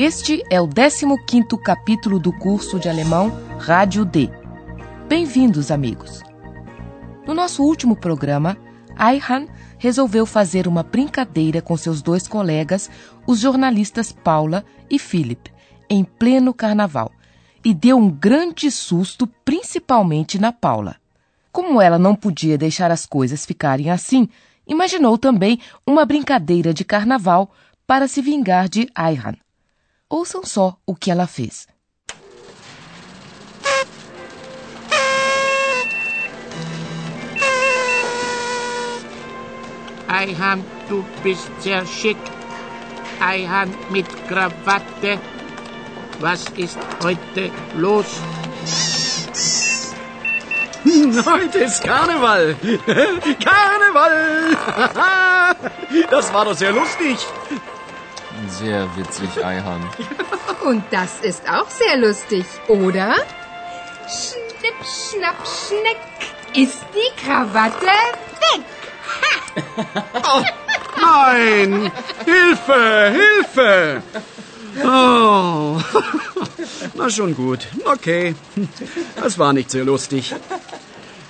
Este é o 15º capítulo do curso de alemão Rádio D. Bem-vindos, amigos! No nosso último programa, Ayhan resolveu fazer uma brincadeira com seus dois colegas, os jornalistas Paula e Philip, em pleno carnaval, e deu um grande susto, principalmente na Paula. Como ela não podia deixar as coisas ficarem assim, imaginou também uma brincadeira de carnaval para se vingar de Ayhan. Ouçam só o que ela fez. Ayhan, du bist sehr schick. Ayhan mit Krawatte. Was ist heute los? Heute ist Karneval. Karneval. Das war doch sehr lustig. Sehr witzig, Eihan. Und das ist auch sehr lustig, oder? Schnipp, schnapp, schneck ist die Krawatte weg. Oh, nein! Hilfe! Hilfe! Oh. Na schon gut. Okay. Das war nicht sehr lustig.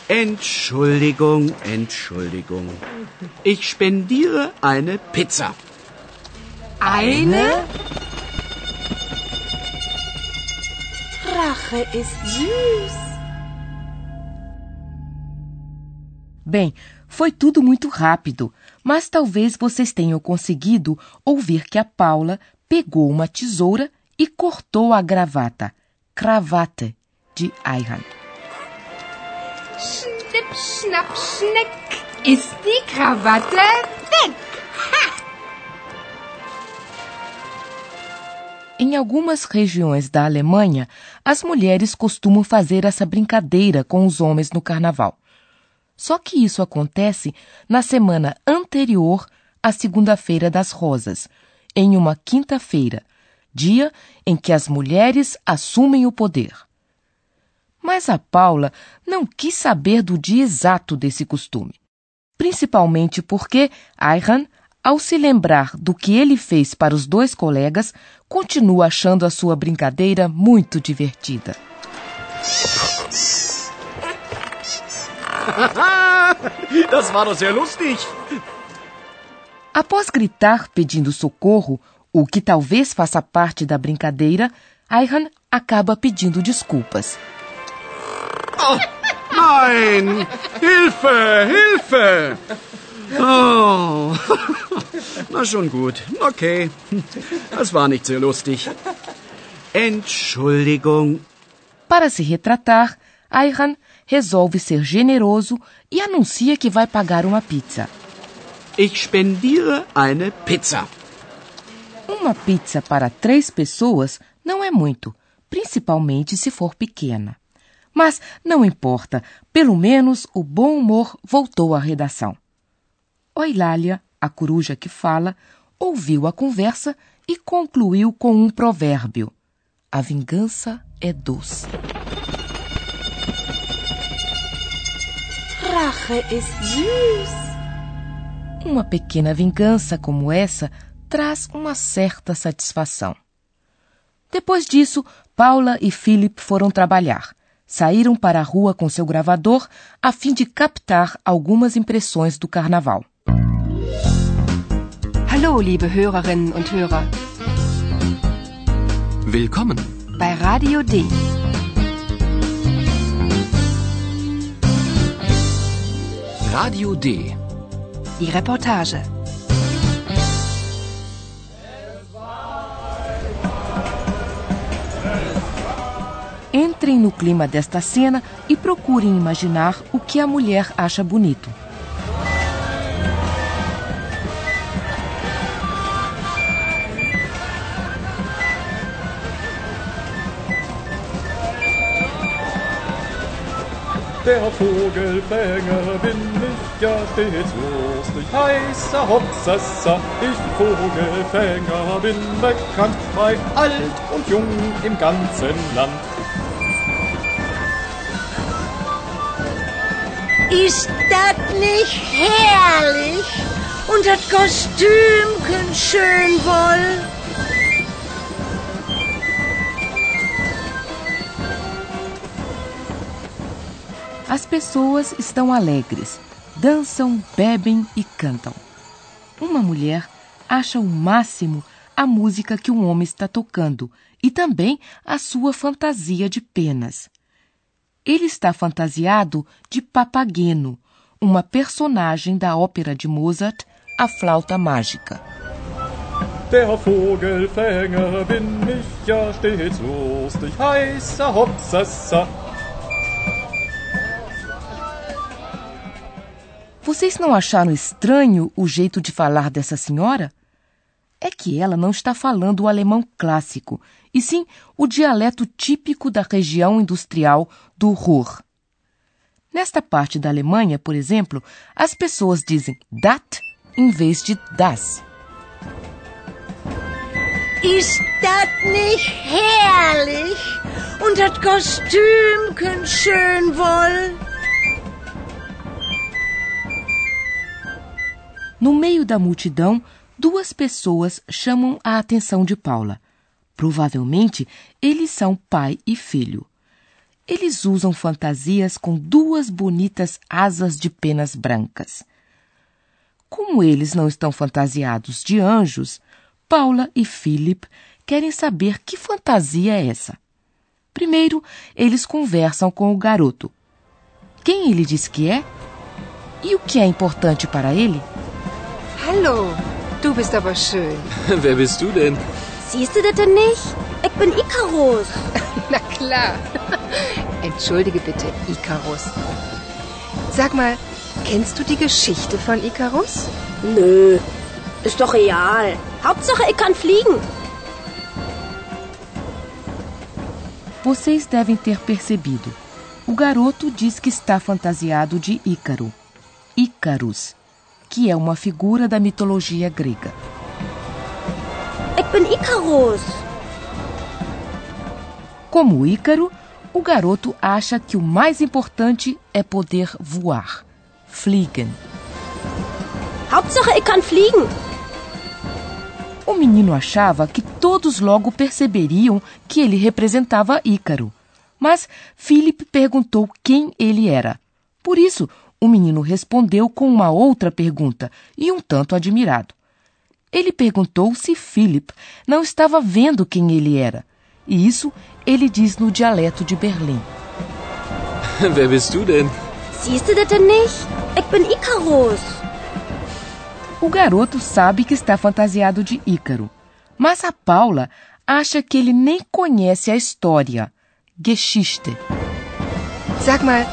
Entschuldigung, Entschuldigung. Ich spendiere eine Pizza. Eine? Rache ist süß. Bem, foi tudo muito rápido, mas talvez vocês tenham conseguido ouvir que a Paula pegou uma tesoura e cortou a gravata, cravata, de Ayhan. Schnipp, schnapp, schneck ist die Krawatte weg. Em algumas regiões da Alemanha, as mulheres costumam fazer essa brincadeira com os homens no carnaval. Só que isso acontece na semana anterior à Segunda-feira das Rosas, em uma quinta-feira, dia em que as mulheres assumem o poder. Mas a Paula não quis saber do dia exato desse costume, principalmente porque Ayhan ao se lembrar do que ele fez para os dois colegas, continua achando a sua brincadeira muito divertida. Das war sehr lustig. Após gritar pedindo socorro, o que talvez faça parte da brincadeira, Ayhan acaba pedindo desculpas. Oh, nein! Hilfe! Hilfe! Oh. Na schon gut. Okay. Das war nicht sehr lustig. Entschuldigung. Para se retratar, Ayhan resolve ser generoso e anuncia que vai pagar uma pizza. Ich spendiere eine Pizza. Uma pizza para três pessoas não é muito, principalmente se for pequena. Mas não importa, pelo menos o bom humor voltou à redação. Oilália, a coruja que fala, ouviu a conversa e concluiu com um provérbio: A vingança é doce. Rache ist süß. Uma pequena vingança como essa traz uma certa satisfação. Depois disso, Paula e Philip foram trabalhar. Saíram para a rua com seu gravador a fim de captar algumas impressões do carnaval. Hallo, liebe Hörerinnen und Hörer. Willkommen. Bei Radio D. Radio D. Die Reportage. Entrem no clima desta cena e procurem imaginar o que a mulher acha bonito. Der Vogelfänger bin ich ja stets lustig, heißer Hopsassa, ich Vogelfänger bin bekannt bei alt und jung im ganzen Land. Ist das nicht herrlich? Und das Kostümchen schön wohl? As pessoas estão alegres, dançam, bebem e cantam. Uma mulher acha o máximo a música que um homem está tocando e também a sua fantasia de penas. Ele está fantasiado de Papageno, uma personagem da ópera de Mozart, A Flauta Mágica. Der Vogelfänger bin ich ja stets lustig, heißer Hopsassa, Vocês não acharam estranho o jeito de falar dessa senhora? É que ela não está falando o alemão clássico, e sim o dialeto típico da região industrial do Ruhr. Nesta parte da Alemanha, por exemplo, as pessoas dizem dat em vez de das. Ist das nicht herrlich? Und das Kostümchen schön wohl? No meio da multidão, duas pessoas chamam a atenção de Paula. Provavelmente, eles são pai e filho. Eles usam fantasias com duas bonitas asas de penas brancas. Como eles não estão fantasiados de anjos, Paula e Philip querem saber que fantasia é essa. Primeiro, eles conversam com o garoto. Quem ele diz que é? E o que é importante para ele? Hallo, du bist aber schön. Wer bist du denn? Siehst du das denn nicht? Ich bin Icarus. Na klar. Entschuldige bitte, Icarus. Sag mal, kennst du die Geschichte von Icarus? Nö, ist doch real. Hauptsache, ich kann fliegen. Vocês devem ter percebido. O garoto diz que está fantasiado de Ícaro. Ícarus que é uma figura da mitologia grega. Ich bin Icarus. Como Ícaro, o garoto acha que o mais importante é poder voar. Fliegen. Hauptsache ich kann fliegen. O menino achava que todos logo perceberiam que ele representava Ícaro. Mas Philip perguntou quem ele era. Por isso, o menino respondeu com uma outra pergunta e um tanto admirado. Ele perguntou se Philip não estava vendo quem ele era. E isso ele diz no dialeto de Berlim. Wer bist du denn? Siehst du das denn nicht? Ich bin Icarus. O garoto sabe que está fantasiado de Ícaro, mas a Paula acha que ele nem conhece a história. Geschichte. Sag mal,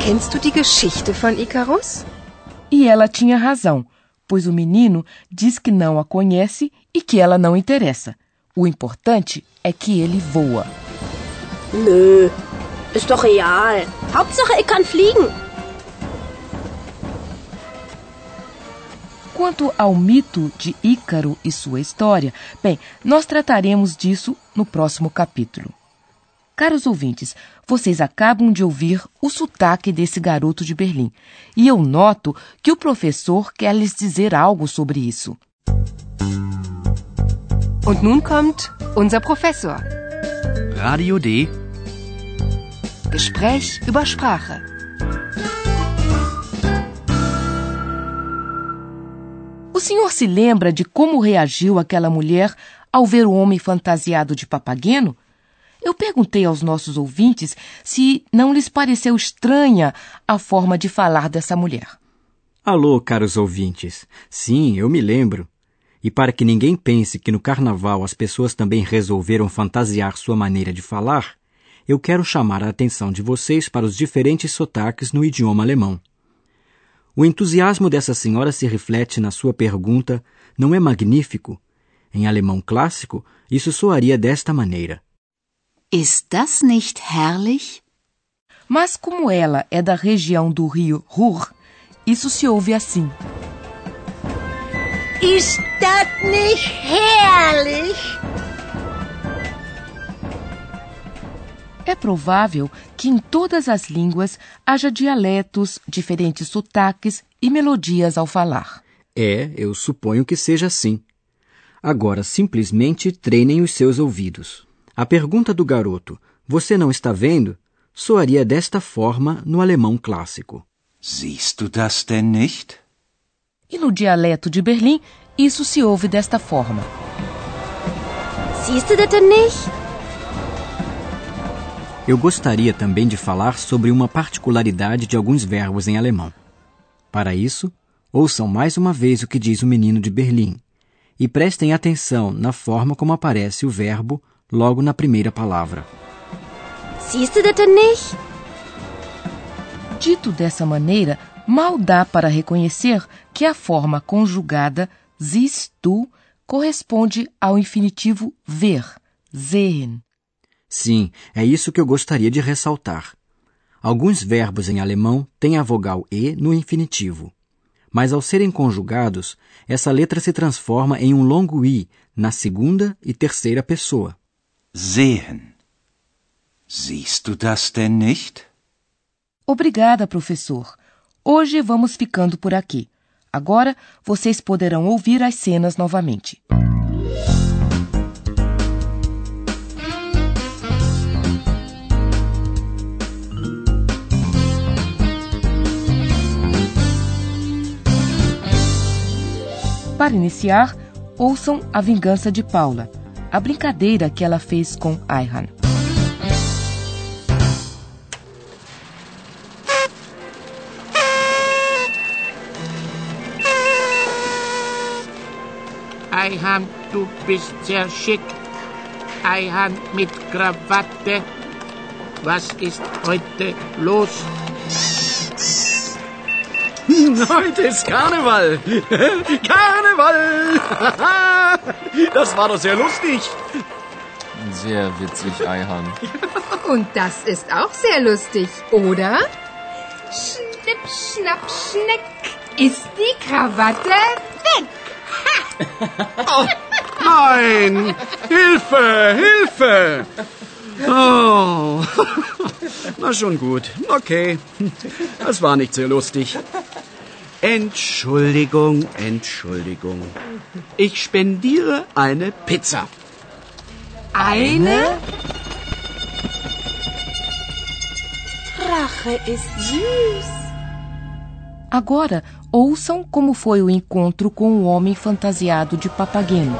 Kennst du die Geschichte von Icarus? E ela tinha razão, pois o menino diz que não a conhece e que ela não interessa. O importante é que ele voa. Nö, ist doch real. Hauptsache ich kann fliegen. Quanto ao mito de Ícaro e sua história, bem, nós trataremos disso no próximo capítulo. Caros ouvintes, vocês acabam de ouvir o sotaque desse garoto de Berlim. E eu noto que o professor quer lhes dizer algo sobre isso. Und nun kommt unser Professor. Radio D. Gespräch über Sprache. O senhor se lembra de como reagiu aquela mulher ao ver o homem fantasiado de papageno? Eu perguntei aos nossos ouvintes se não lhes pareceu estranha a forma de falar dessa mulher. Alô, caros ouvintes. Sim, eu me lembro. E para que ninguém pense que no carnaval as pessoas também resolveram fantasiar sua maneira de falar, eu quero chamar a atenção de vocês para os diferentes sotaques no idioma alemão. O entusiasmo dessa senhora se reflete na sua pergunta: não é magnífico? Em alemão clássico, isso soaria desta maneira: Ist das nicht herrlich? Mas como ela é da região do rio Ruhr, isso se ouve assim. Ist das nicht herrlich? É provável que em todas as línguas haja dialetos, diferentes sotaques e melodias ao falar. É, eu suponho que seja assim. Agora, simplesmente treinem os seus ouvidos. A pergunta do garoto, você não está vendo? soaria desta forma no alemão clássico. Siehst du das denn nicht? E no dialeto de Berlim, isso se ouve desta forma. Siehst du das denn nicht? Eu gostaria também de falar sobre uma particularidade de alguns verbos em alemão. Para isso, ouçam mais uma vez o que diz o menino de Berlim e prestem atenção na forma como aparece o verbo logo na primeira palavra. Siehst du das denn nicht? Dito dessa maneira, mal dá para reconhecer que a forma conjugada siehst du corresponde ao infinitivo ver, sehen. Sim, é isso que eu gostaria de ressaltar. Alguns verbos em alemão têm a vogal e no infinitivo. Mas ao serem conjugados, essa letra se transforma em um longo i na segunda e terceira pessoa. Sehen. Siehst du das denn nicht? Obrigada, professor. Hoje vamos ficando por aqui. Agora vocês poderão ouvir as cenas novamente. Para iniciar, ouçam A Vingança de Paula, a brincadeira que ela fez com Ayhan. Ayhan, du bist sehr schick. Ayhan mit Krawatte. Was ist heute los? Heute ist Karneval. Karneval. Das war doch sehr lustig. Sehr witzig, Eihan. Und das ist auch sehr lustig, oder? Schnipp, schnapp, schneck. Ist die Krawatte weg? Oh, nein! Hilfe! Hilfe! Oh. Na schon gut. Okay. Das war nicht sehr lustig. Entschuldigung, Entschuldigung. Ich spendiere eine Pizza. Eine? Rache ist süß. Agora, ouçam como foi o encontro com o homem fantasiado de Papageno.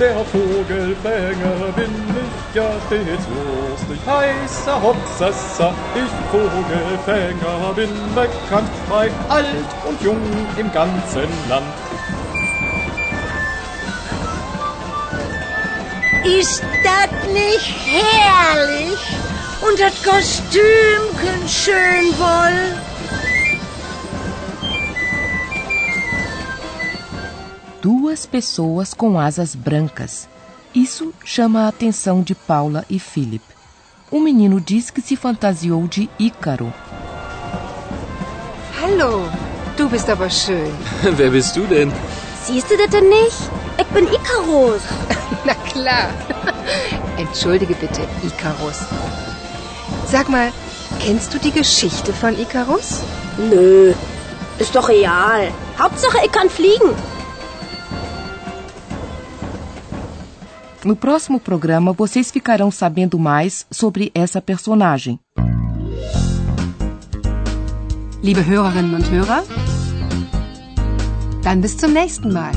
Der Vogelfänger bin ich ja stets lustig, heißer Hopsassa. Ich Vogelfänger bin bekannt bei alt und jung im ganzen Land. Ist das nicht herrlich? Und das Kostümchen schön wohl? Duas pessoas com asas brancas. Isso chama a atenção de Paula e Philip. O menino diz que se fantasiou de Ícaro. Hallo, du bist aber schön. Wer bist du denn? Siehst du das denn nicht? Ich bin Icarus. Na klar. Entschuldige bitte, Icarus. Sag mal, kennst du die Geschichte von Icarus? Nö, ist doch real. Hauptsache, ich kann fliegen. No próximo programa, vocês ficarão sabendo mais sobre essa personagem. Liebe Hörerinnen und Hörer, dann bis zum nächsten Mal.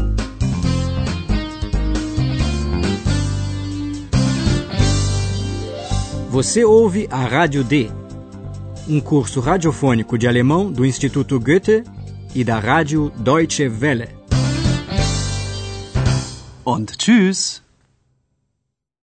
Você ouve a Rádio D, um curso radiofônico de alemão do Instituto Goethe e da Rádio Deutsche Welle. Und tschüss.